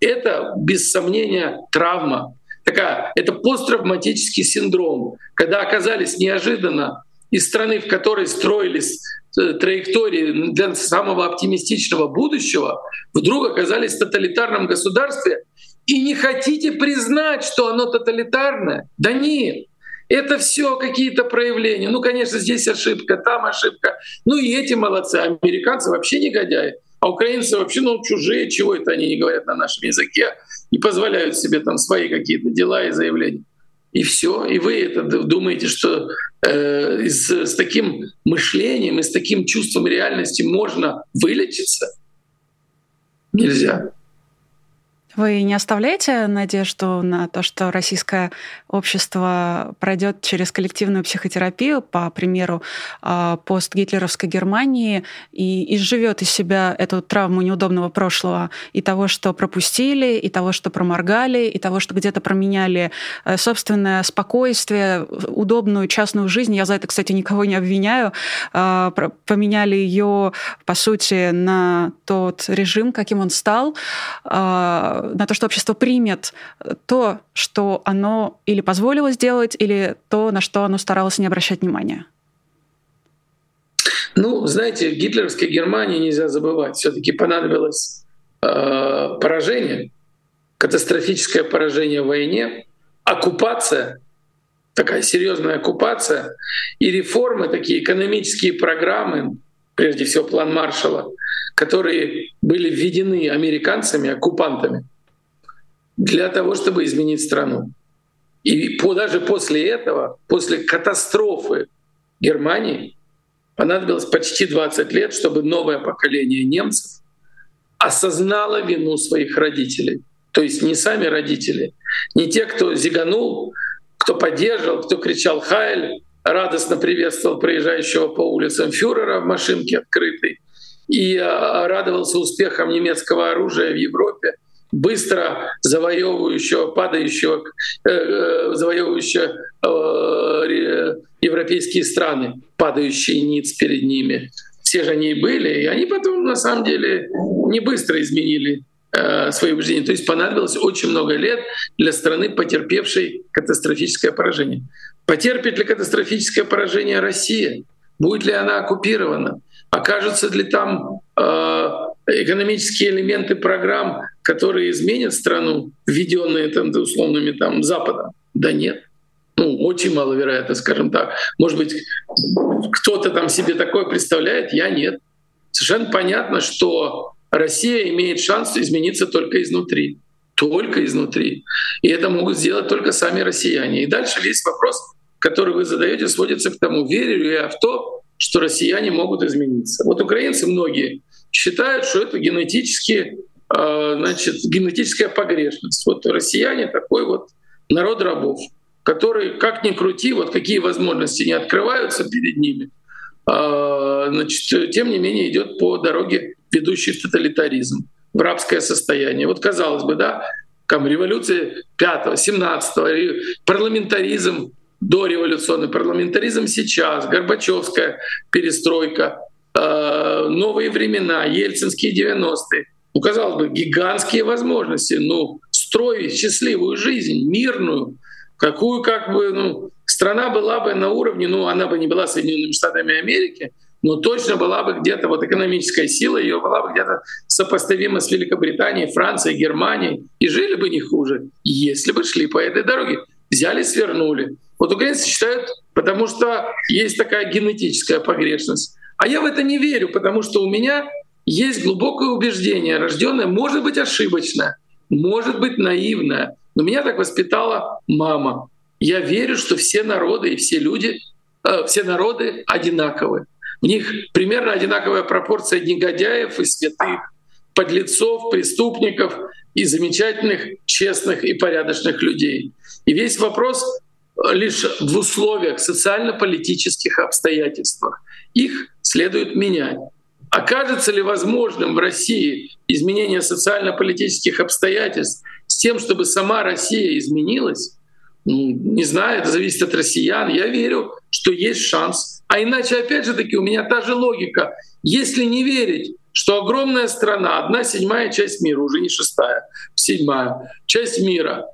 Это, без сомнения, травма такая, это посттравматический синдром, когда оказались неожиданно из страны, в которой строились э, траектории для самого оптимистичного будущего, вдруг оказались в тоталитарном государстве и не хотите признать, что оно тоталитарное. Да нет, это все какие-то проявления. Ну, конечно, здесь ошибка, там ошибка. Ну и эти молодцы. Американцы вообще негодяи. А украинцы вообще, ну, чужие, чего это они не говорят на нашем языке и позволяют себе там свои какие-то дела и заявления. И все. И вы это думаете, что э, с, с таким мышлением и с таким чувством реальности можно вылечиться? Нельзя. Вы не оставляете надежду на то, что российское общество пройдет через коллективную психотерапию, по примеру а, постгитлеровской Германии, и изживет из себя эту травму неудобного прошлого и того, что пропустили, и того, что проморгали, и того, что где-то променяли э, собственное спокойствие, удобную частную жизнь. Я за это, кстати, никого не обвиняю. А, поменяли ее, по сути, на тот режим, каким он стал а, на то, что общество примет то, что оно или позволило сделать, или то, на что оно старалось не обращать внимания? Ну, знаете, гитлеровской Германии нельзя забывать. все таки понадобилось э, поражение, катастрофическое поражение в войне, оккупация, такая серьезная оккупация и реформы, такие экономические программы, прежде всего план Маршалла, которые были введены американцами, оккупантами, для того, чтобы изменить страну. И по, даже после этого, после катастрофы Германии, понадобилось почти 20 лет, чтобы новое поколение немцев осознало вину своих родителей. То есть не сами родители, не те, кто зиганул, кто поддерживал, кто кричал «Хайль», радостно приветствовал проезжающего по улицам фюрера в машинке открытой и а, радовался успехам немецкого оружия в Европе, быстро завоевывающего, падающего, э, э, завоевывающего э, европейские страны, падающие ниц перед ними. Все же они и были, и они потом на самом деле не быстро изменили э, свои убеждения. То есть понадобилось очень много лет для страны, потерпевшей катастрофическое поражение. Потерпит ли катастрофическое поражение Россия? Будет ли она оккупирована? Окажутся ли там э, экономические элементы программ, которые изменят страну, введенные там, условными там, Западом? Да нет. Ну, очень маловероятно, скажем так. Может быть, кто-то там себе такое представляет, я нет. Совершенно понятно, что Россия имеет шанс измениться только изнутри. Только изнутри. И это могут сделать только сами россияне. И дальше весь вопрос, который вы задаете, сводится к тому, верю ли я в то, что россияне могут измениться. Вот украинцы многие считают, что это генетически, а, значит, генетическая погрешность. Вот россияне такой вот народ рабов, который, как ни крути, вот какие возможности не открываются перед ними, а, значит, тем не менее идет по дороге, ведущей в тоталитаризм, в рабское состояние. Вот казалось бы, да, там революция 5 17 парламентаризм дореволюционный, парламентаризм сейчас, Горбачевская перестройка, э, новые времена, ельцинские 90-е. Ну, казалось бы, гигантские возможности, ну, строить счастливую жизнь, мирную, какую как бы, ну, страна была бы на уровне, ну, она бы не была Соединенными Штатами Америки, но точно была бы где-то вот экономическая сила ее была бы где-то сопоставима с Великобританией, Францией, Германией, и жили бы не хуже, если бы шли по этой дороге. Взяли, свернули. Вот украинцы считают, потому что есть такая генетическая погрешность. А я в это не верю, потому что у меня есть глубокое убеждение, рожденное, может быть, ошибочное, может быть, наивное, но меня так воспитала мама. Я верю, что все народы и все люди, э, все народы одинаковы. В них примерно одинаковая пропорция негодяев и святых, подлецов, преступников и замечательных, честных и порядочных людей. И весь вопрос лишь в условиях социально-политических обстоятельствах. Их следует менять. Окажется ли возможным в России изменение социально-политических обстоятельств с тем, чтобы сама Россия изменилась? Ну, не знаю, это зависит от россиян. Я верю, что есть шанс. А иначе, опять же таки, у меня та же логика. Если не верить, что огромная страна, одна седьмая часть мира, уже не шестая, седьмая часть мира,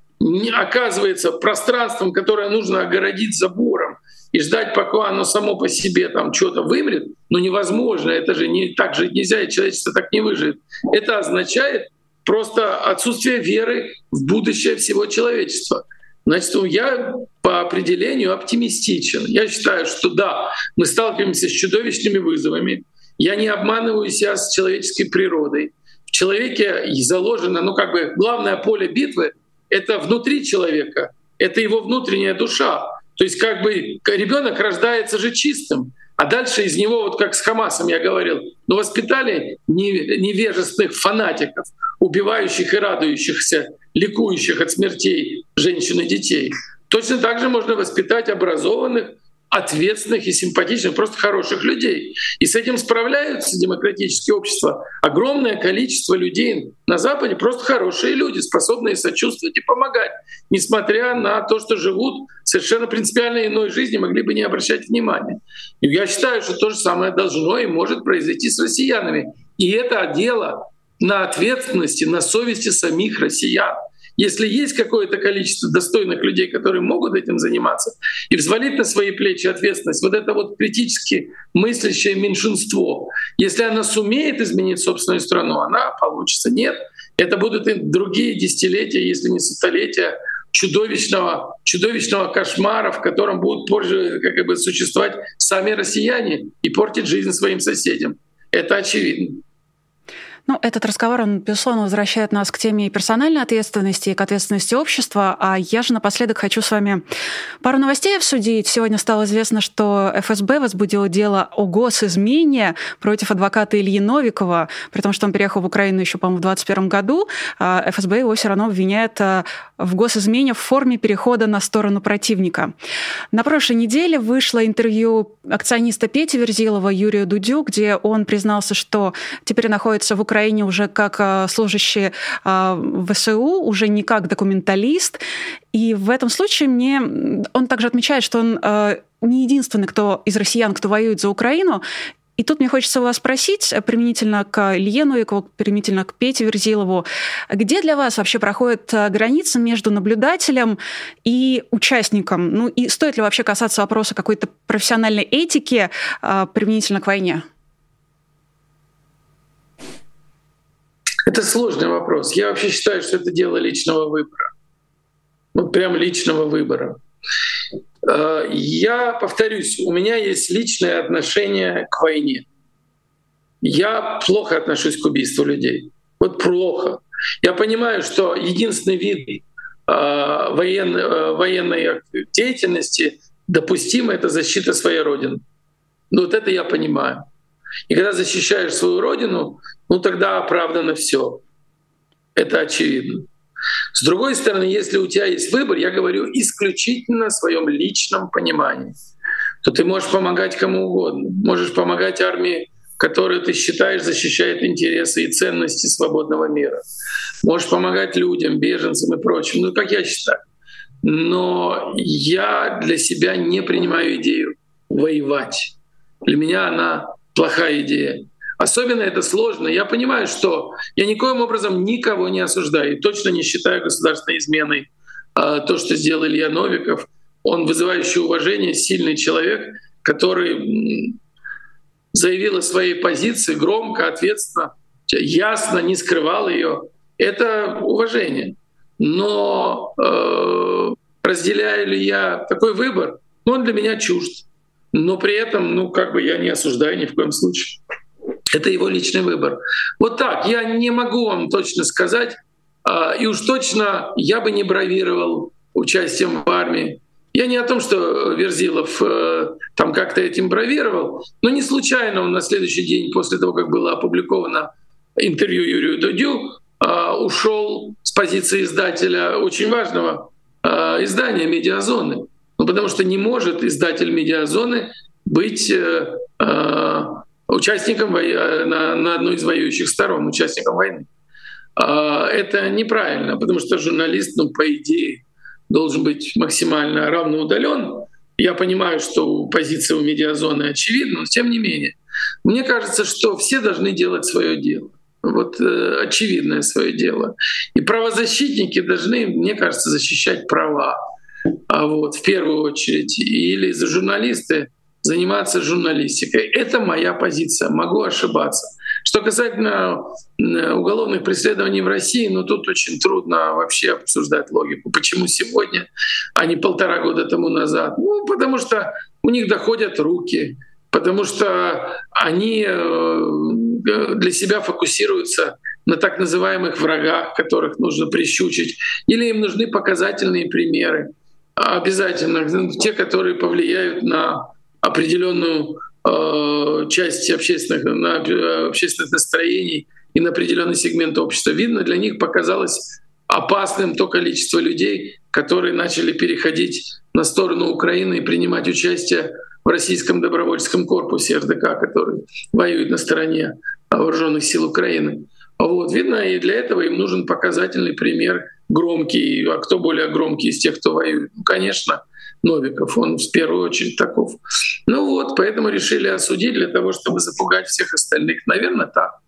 оказывается пространством, которое нужно огородить забором и ждать, пока оно само по себе там что-то вымрет, ну невозможно, это же не так жить нельзя, и человечество так не выживет. Это означает просто отсутствие веры в будущее всего человечества. Значит, ну, я по определению оптимистичен. Я считаю, что да, мы сталкиваемся с чудовищными вызовами. Я не обманываю себя с человеческой природой. В человеке заложено, ну как бы главное поле битвы — это внутри человека, это его внутренняя душа. То есть как бы ребенок рождается же чистым, а дальше из него, вот как с Хамасом я говорил, ну воспитали невежественных фанатиков, убивающих и радующихся, ликующих от смертей женщин и детей. Точно так же можно воспитать образованных, ответственных и симпатичных, просто хороших людей. И с этим справляются демократические общества. Огромное количество людей на Западе просто хорошие люди, способные сочувствовать и помогать, несмотря на то, что живут совершенно принципиально иной жизни, могли бы не обращать внимания. И я считаю, что то же самое должно и может произойти с россиянами. И это дело на ответственности, на совести самих россиян. Если есть какое-то количество достойных людей, которые могут этим заниматься, и взвалить на свои плечи ответственность, вот это вот критически мыслящее меньшинство, если она сумеет изменить собственную страну, она получится. Нет, это будут и другие десятилетия, если не столетия чудовищного, чудовищного кошмара, в котором будут позже как бы, существовать сами россияне и портить жизнь своим соседям. Это очевидно. Ну, этот разговор, он, безусловно, возвращает нас к теме персональной ответственности и к ответственности общества. А я же напоследок хочу с вами пару новостей обсудить. Сегодня стало известно, что ФСБ возбудило дело о госизмене против адвоката Ильи Новикова, при том, что он переехал в Украину еще, по-моему, в 2021 году. А ФСБ его все равно обвиняет а, в госизмене в форме перехода на сторону противника. На прошлой неделе вышло интервью акциониста Пети Верзилова Юрию Дудю, где он признался, что теперь находится в Украине уже как а, служащий а, ВСУ, уже не как документалист. И в этом случае мне он также отмечает, что он а, не единственный, кто из россиян, кто воюет за Украину. И тут мне хочется вас спросить, применительно к Илье Новикову, применительно к Пете Верзилову, где для вас вообще проходит граница между наблюдателем и участником? Ну и стоит ли вообще касаться вопроса какой-то профессиональной этики применительно к войне? Это сложный вопрос. Я вообще считаю, что это дело личного выбора. Вот прям личного выбора. Э, я повторюсь, у меня есть личное отношение к войне. Я плохо отношусь к убийству людей. Вот плохо. Я понимаю, что единственный вид э, э, военной деятельности допустимый — это защита своей родины. Ну вот это я понимаю. И когда защищаешь свою родину, ну тогда оправдано все. Это очевидно. С другой стороны, если у тебя есть выбор, я говорю исключительно о своем личном понимании, то ты можешь помогать кому угодно. Можешь помогать армии, которую ты считаешь защищает интересы и ценности свободного мира. Можешь помогать людям, беженцам и прочим. Ну, как я считаю. Но я для себя не принимаю идею воевать. Для меня она плохая идея. Особенно это сложно. Я понимаю, что я никоим образом никого не осуждаю и точно не считаю государственной изменой а, то, что сделал Илья Новиков. Он вызывающий уважение, сильный человек, который заявил о своей позиции громко, ответственно, ясно, не скрывал ее. Это уважение. Но э, разделяю ли я такой выбор? Он для меня чужд. Но при этом, ну, как бы я не осуждаю ни в коем случае. Это его личный выбор. Вот так, я не могу вам точно сказать, а, и уж точно я бы не бравировал участием в армии. Я не о том, что Верзилов э, там как-то этим бравировал, но не случайно он на следующий день после того, как было опубликовано интервью Юрию Дудю, а, ушел с позиции издателя очень важного а, издания «Медиазоны». Ну, потому что не может издатель «Медиазоны» быть э, участником э, на, на одной из воюющих сторон, участником войны. А, это неправильно, потому что журналист, ну, по идее, должен быть максимально равноудален. Я понимаю, что позиция у медиазоны очевидна, но тем не менее. Мне кажется, что все должны делать свое дело. Вот э, очевидное свое дело. И правозащитники должны, мне кажется, защищать права. А вот в первую очередь. Или за журналисты заниматься журналистикой. Это моя позиция, могу ошибаться. Что касательно уголовных преследований в России, ну тут очень трудно вообще обсуждать логику. Почему сегодня, а не полтора года тому назад? Ну, потому что у них доходят руки, потому что они э, для себя фокусируются на так называемых врагах, которых нужно прищучить, или им нужны показательные примеры обязательно, те, которые повлияют на определенную э, часть общественных, на общественных настроений и на определенный сегмент общества. Видно, для них показалось опасным то количество людей, которые начали переходить на сторону Украины и принимать участие в российском добровольческом корпусе РДК, который воюет на стороне вооруженных сил Украины. Вот, видно, и для этого им нужен показательный пример громкий. А кто более громкий из тех, кто воюет? Ну, конечно, Новиков, он в первую очередь таков. Ну вот, поэтому решили осудить для того, чтобы запугать всех остальных. Наверное, так.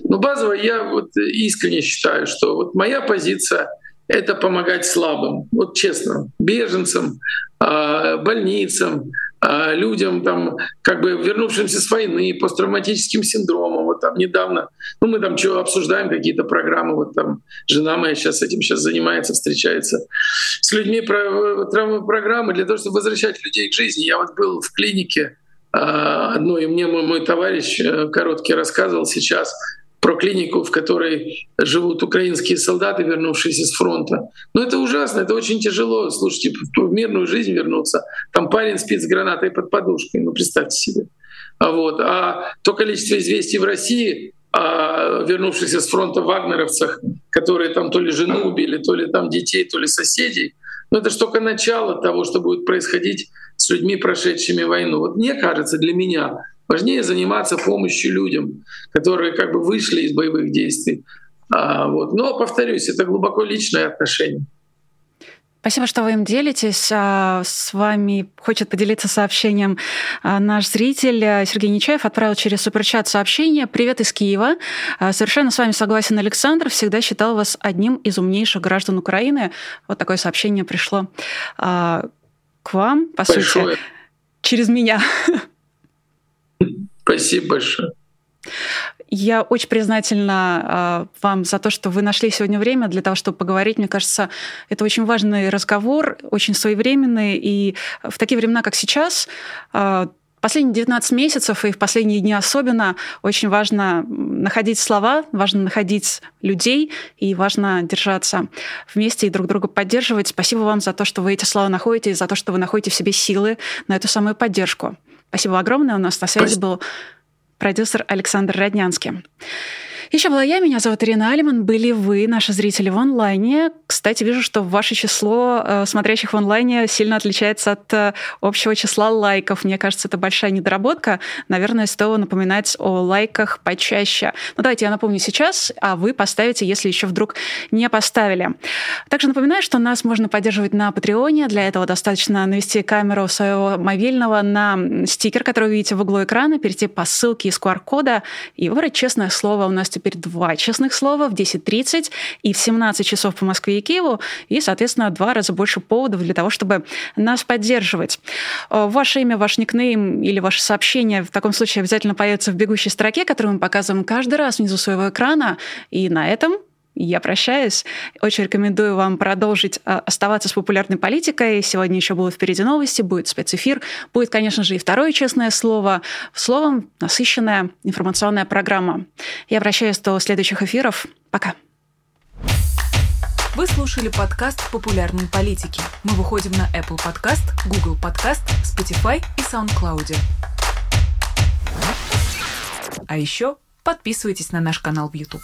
Но базово я вот искренне считаю, что вот моя позиция — это помогать слабым. Вот честно, беженцам, а, больницам, а, людям, там, как бы вернувшимся с войны, посттравматическим синдромом. Вот там недавно, ну мы там что обсуждаем какие-то программы, вот там жена моя сейчас этим сейчас занимается, встречается с людьми про программы для того, чтобы возвращать людей к жизни. Я вот был в клинике а, одной, и мне мой, мой товарищ э, короткий рассказывал сейчас про клинику, в которой живут украинские солдаты, вернувшиеся с фронта. Но это ужасно, это очень тяжело. Слушайте, в мирную жизнь вернуться. Там парень спит с гранатой под подушкой, ну представьте себе. А, вот. а то количество известий в России о вернувшихся с фронта вагнеровцах, которые там то ли жену убили, то ли там детей, то ли соседей, ну это же только начало того, что будет происходить с людьми, прошедшими войну. Вот мне кажется, для меня Важнее заниматься помощью людям, которые как бы вышли из боевых действий. А, вот. Но, повторюсь, это глубоко личное отношение. Спасибо, что вы им делитесь. А, с вами хочет поделиться сообщением а, наш зритель Сергей Нечаев. Отправил через суперчат сообщение. «Привет из Киева. А, совершенно с вами согласен Александр. Всегда считал вас одним из умнейших граждан Украины». Вот такое сообщение пришло к вам, по Большое. сути, через меня. Спасибо большое. Я очень признательна э, вам за то, что вы нашли сегодня время для того, чтобы поговорить. Мне кажется, это очень важный разговор, очень своевременный. И в такие времена, как сейчас, э, Последние 19 месяцев и в последние дни особенно очень важно находить слова, важно находить людей и важно держаться вместе и друг друга поддерживать. Спасибо вам за то, что вы эти слова находите, и за то, что вы находите в себе силы на эту самую поддержку. Спасибо огромное. У нас на связи был продюсер Александр Роднянский. Еще была я, меня зовут Ирина Алиман. Были вы, наши зрители, в онлайне. Кстати, вижу, что ваше число э, смотрящих в онлайне сильно отличается от э, общего числа лайков. Мне кажется, это большая недоработка. Наверное, стоило напоминать о лайках почаще. Ну, давайте я напомню сейчас, а вы поставите, если еще вдруг не поставили. Также напоминаю, что нас можно поддерживать на Патреоне. Для этого достаточно навести камеру своего мобильного на стикер, который вы видите в углу экрана, перейти по ссылке из QR-кода и выбрать честное слово. У нас теперь два честных слова в 10.30 и в 17 часов по Москве и Киеву, и, соответственно, два раза больше поводов для того, чтобы нас поддерживать. Э, ваше имя, ваш никнейм или ваше сообщение в таком случае обязательно появится в бегущей строке, которую мы показываем каждый раз внизу своего экрана. И на этом я прощаюсь. Очень рекомендую вам продолжить а, оставаться с популярной политикой. Сегодня еще будут впереди новости, будет спецэфир. Будет, конечно же, и второе честное слово. Словом, насыщенная информационная программа. Я прощаюсь до следующих эфиров. Пока. Вы слушали подкаст «Популярные политики». Мы выходим на Apple Podcast, Google Podcast, Spotify и SoundCloud. А еще подписывайтесь на наш канал в YouTube.